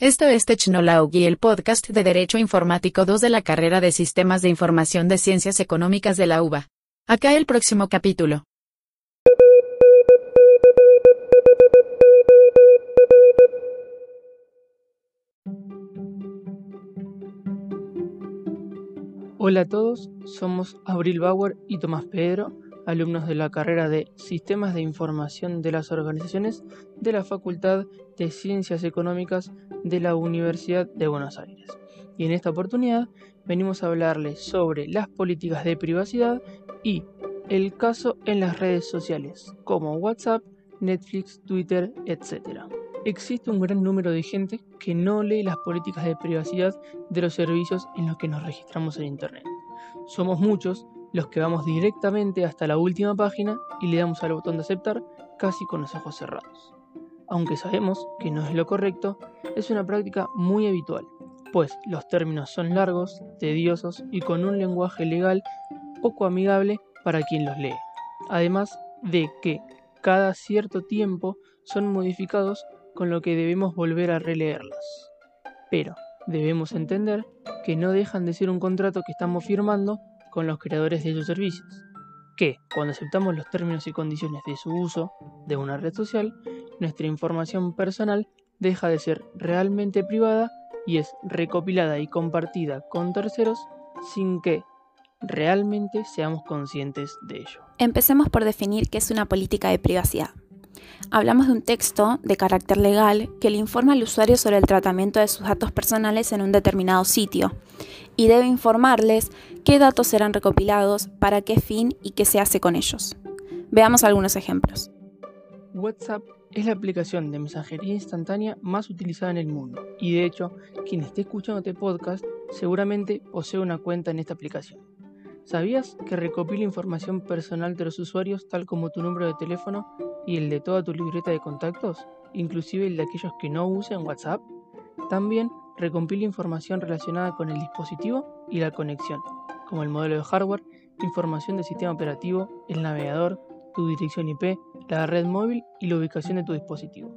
Esto es Technology, el podcast de Derecho Informático 2 de la carrera de Sistemas de Información de Ciencias Económicas de la UBA. Acá el próximo capítulo. Hola a todos, somos Abril Bauer y Tomás Pedro, alumnos de la carrera de Sistemas de Información de las Organizaciones de la Facultad de Ciencias Económicas de la Universidad de Buenos Aires. Y en esta oportunidad venimos a hablarles sobre las políticas de privacidad y el caso en las redes sociales como WhatsApp, Netflix, Twitter, etc. Existe un gran número de gente que no lee las políticas de privacidad de los servicios en los que nos registramos en Internet. Somos muchos los que vamos directamente hasta la última página y le damos al botón de aceptar casi con los ojos cerrados. Aunque sabemos que no es lo correcto, es una práctica muy habitual, pues los términos son largos, tediosos y con un lenguaje legal poco amigable para quien los lee. Además de que cada cierto tiempo son modificados con lo que debemos volver a releerlas. Pero debemos entender que no dejan de ser un contrato que estamos firmando con los creadores de esos servicios, que cuando aceptamos los términos y condiciones de su uso de una red social, nuestra información personal deja de ser realmente privada y es recopilada y compartida con terceros sin que realmente seamos conscientes de ello. Empecemos por definir qué es una política de privacidad. Hablamos de un texto de carácter legal que le informa al usuario sobre el tratamiento de sus datos personales en un determinado sitio y debe informarles qué datos serán recopilados, para qué fin y qué se hace con ellos. Veamos algunos ejemplos. WhatsApp es la aplicación de mensajería instantánea más utilizada en el mundo y de hecho quien esté escuchando este podcast seguramente posee una cuenta en esta aplicación. ¿Sabías que recopila información personal de los usuarios tal como tu número de teléfono y el de toda tu libreta de contactos, inclusive el de aquellos que no usen WhatsApp? También recompila información relacionada con el dispositivo y la conexión, como el modelo de hardware, información del sistema operativo, el navegador, tu dirección IP, la red móvil y la ubicación de tu dispositivo.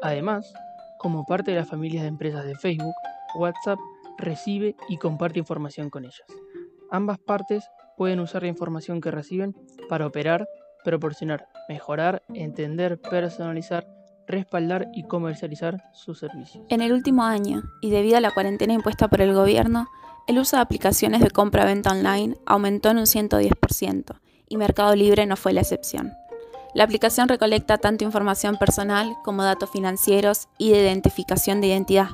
Además, como parte de las familias de empresas de Facebook, WhatsApp recibe y comparte información con ellas. Ambas partes pueden usar la información que reciben para operar, proporcionar, mejorar, entender, personalizar, respaldar y comercializar sus servicios. En el último año, y debido a la cuarentena impuesta por el gobierno, el uso de aplicaciones de compra-venta online aumentó en un 110%, y Mercado Libre no fue la excepción. La aplicación recolecta tanto información personal como datos financieros y de identificación de identidad,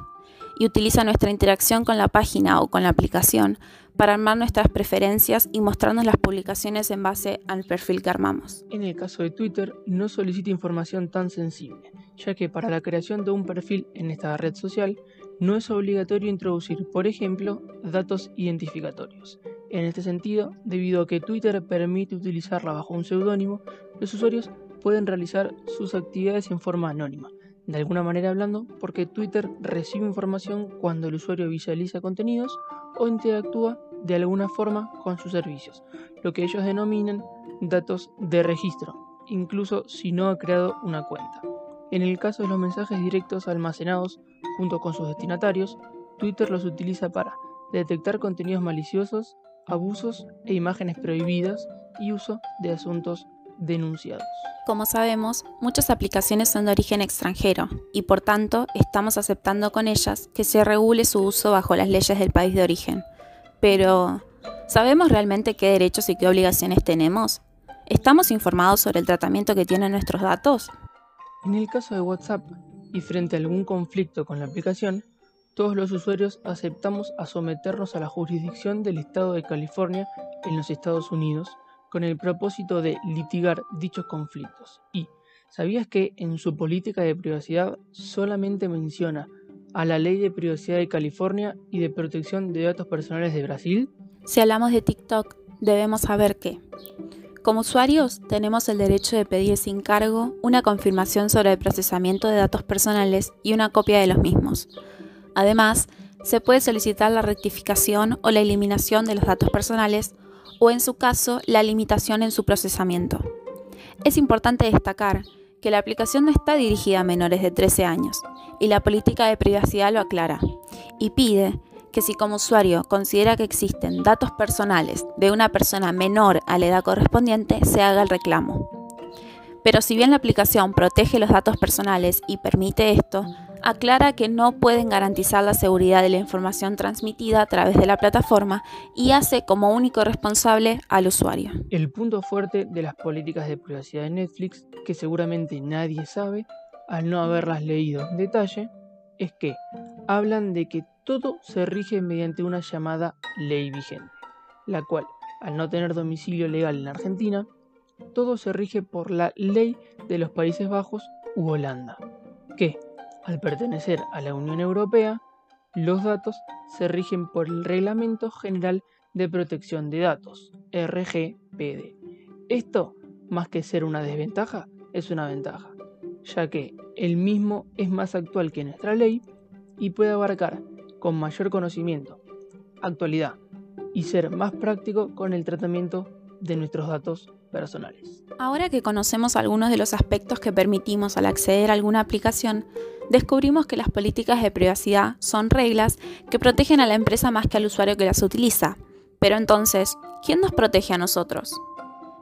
y utiliza nuestra interacción con la página o con la aplicación para armar nuestras preferencias y mostrarnos las publicaciones en base al perfil que armamos. En el caso de Twitter, no solicita información tan sensible, ya que para la creación de un perfil en esta red social no es obligatorio introducir, por ejemplo, datos identificatorios. En este sentido, debido a que Twitter permite utilizarla bajo un seudónimo, los usuarios pueden realizar sus actividades en forma anónima, de alguna manera hablando, porque Twitter recibe información cuando el usuario visualiza contenidos o interactúa de alguna forma con sus servicios, lo que ellos denominan datos de registro, incluso si no ha creado una cuenta. En el caso de los mensajes directos almacenados junto con sus destinatarios, Twitter los utiliza para detectar contenidos maliciosos, abusos e imágenes prohibidas y uso de asuntos denunciados. Como sabemos, muchas aplicaciones son de origen extranjero y por tanto estamos aceptando con ellas que se regule su uso bajo las leyes del país de origen. Pero, ¿sabemos realmente qué derechos y qué obligaciones tenemos? ¿Estamos informados sobre el tratamiento que tienen nuestros datos? En el caso de WhatsApp y frente a algún conflicto con la aplicación, todos los usuarios aceptamos a someternos a la jurisdicción del Estado de California en los Estados Unidos con el propósito de litigar dichos conflictos. Y, ¿sabías que en su política de privacidad solamente menciona a la Ley de Privacidad de California y de Protección de Datos Personales de Brasil? Si hablamos de TikTok, debemos saber que, como usuarios, tenemos el derecho de pedir sin cargo una confirmación sobre el procesamiento de datos personales y una copia de los mismos. Además, se puede solicitar la rectificación o la eliminación de los datos personales o en su caso la limitación en su procesamiento. Es importante destacar que la aplicación no está dirigida a menores de 13 años y la política de privacidad lo aclara y pide que si como usuario considera que existen datos personales de una persona menor a la edad correspondiente, se haga el reclamo. Pero si bien la aplicación protege los datos personales y permite esto, aclara que no pueden garantizar la seguridad de la información transmitida a través de la plataforma y hace como único responsable al usuario. El punto fuerte de las políticas de privacidad de Netflix, que seguramente nadie sabe al no haberlas leído en detalle, es que hablan de que todo se rige mediante una llamada ley vigente, la cual, al no tener domicilio legal en Argentina, todo se rige por la ley de los Países Bajos u Holanda, que, al pertenecer a la Unión Europea, los datos se rigen por el Reglamento General de Protección de Datos, RGPD. Esto, más que ser una desventaja, es una ventaja, ya que el mismo es más actual que nuestra ley y puede abarcar con mayor conocimiento, actualidad y ser más práctico con el tratamiento de nuestros datos personales. Ahora que conocemos algunos de los aspectos que permitimos al acceder a alguna aplicación, descubrimos que las políticas de privacidad son reglas que protegen a la empresa más que al usuario que las utiliza. Pero entonces, ¿quién nos protege a nosotros?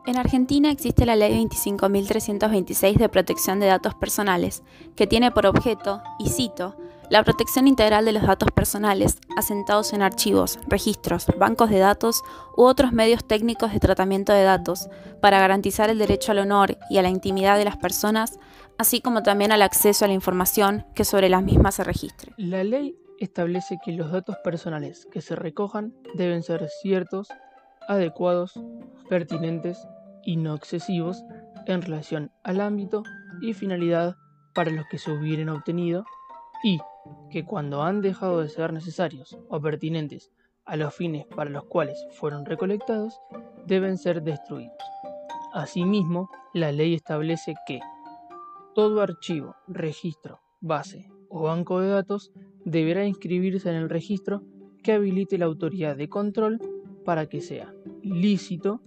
En Argentina existe la Ley 25.326 de protección de datos personales, que tiene por objeto, y cito, la protección integral de los datos personales, asentados en archivos, registros, bancos de datos u otros medios técnicos de tratamiento de datos, para garantizar el derecho al honor y a la intimidad de las personas, así como también al acceso a la información que sobre las mismas se registre. La ley establece que los datos personales que se recojan deben ser ciertos, adecuados, pertinentes y no excesivos en relación al ámbito y finalidad para los que se hubieran obtenido y que cuando han dejado de ser necesarios o pertinentes a los fines para los cuales fueron recolectados, deben ser destruidos. Asimismo, la ley establece que todo archivo, registro, base o banco de datos deberá inscribirse en el registro que habilite la autoridad de control para que sea lícito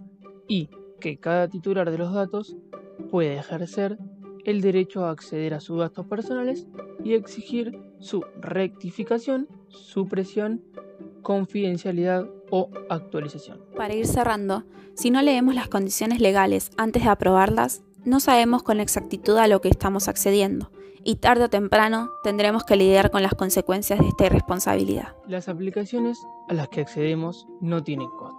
y que cada titular de los datos puede ejercer el derecho a acceder a sus datos personales y exigir su rectificación, supresión, confidencialidad o actualización. Para ir cerrando, si no leemos las condiciones legales antes de aprobarlas, no sabemos con exactitud a lo que estamos accediendo y tarde o temprano tendremos que lidiar con las consecuencias de esta irresponsabilidad. Las aplicaciones a las que accedemos no tienen costo.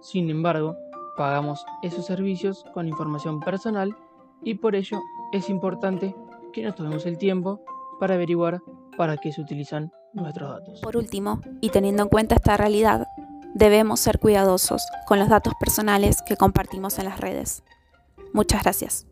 Sin embargo, pagamos esos servicios con información personal y por ello es importante que nos tomemos el tiempo para averiguar para qué se utilizan nuestros datos. Por último, y teniendo en cuenta esta realidad, debemos ser cuidadosos con los datos personales que compartimos en las redes. Muchas gracias.